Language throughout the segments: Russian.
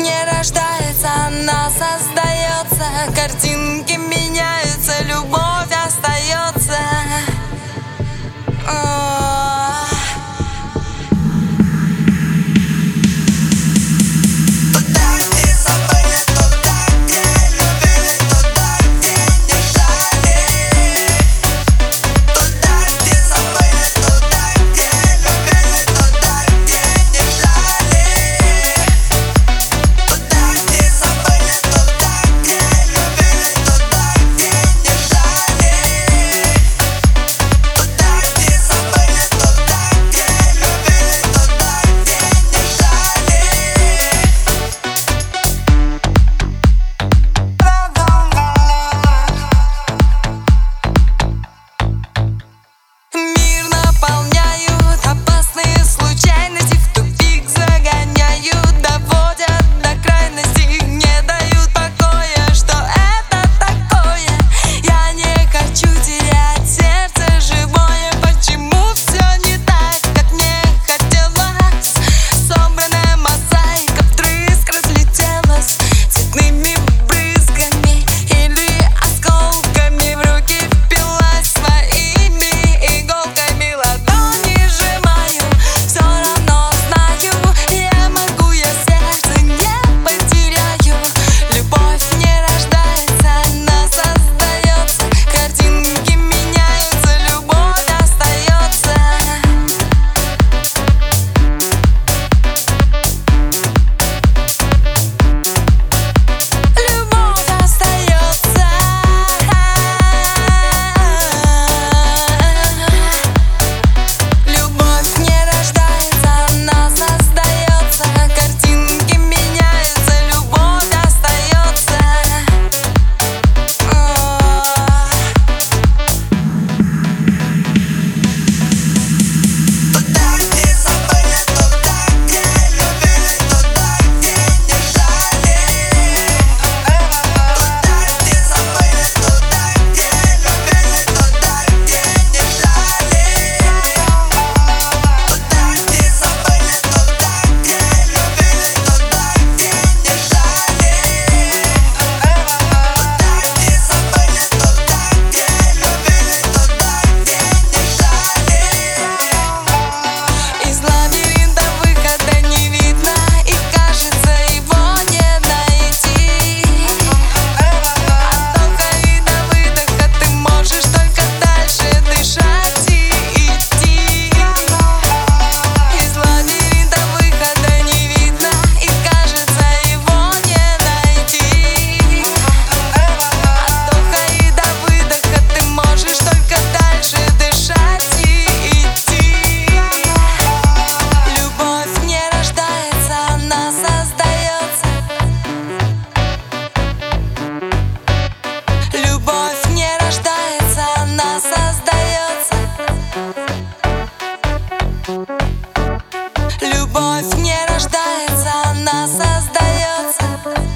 не рождается, она создается картинки.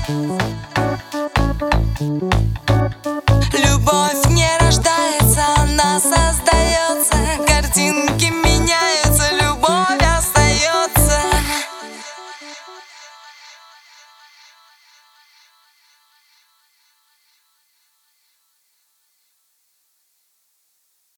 Рождается, она создается.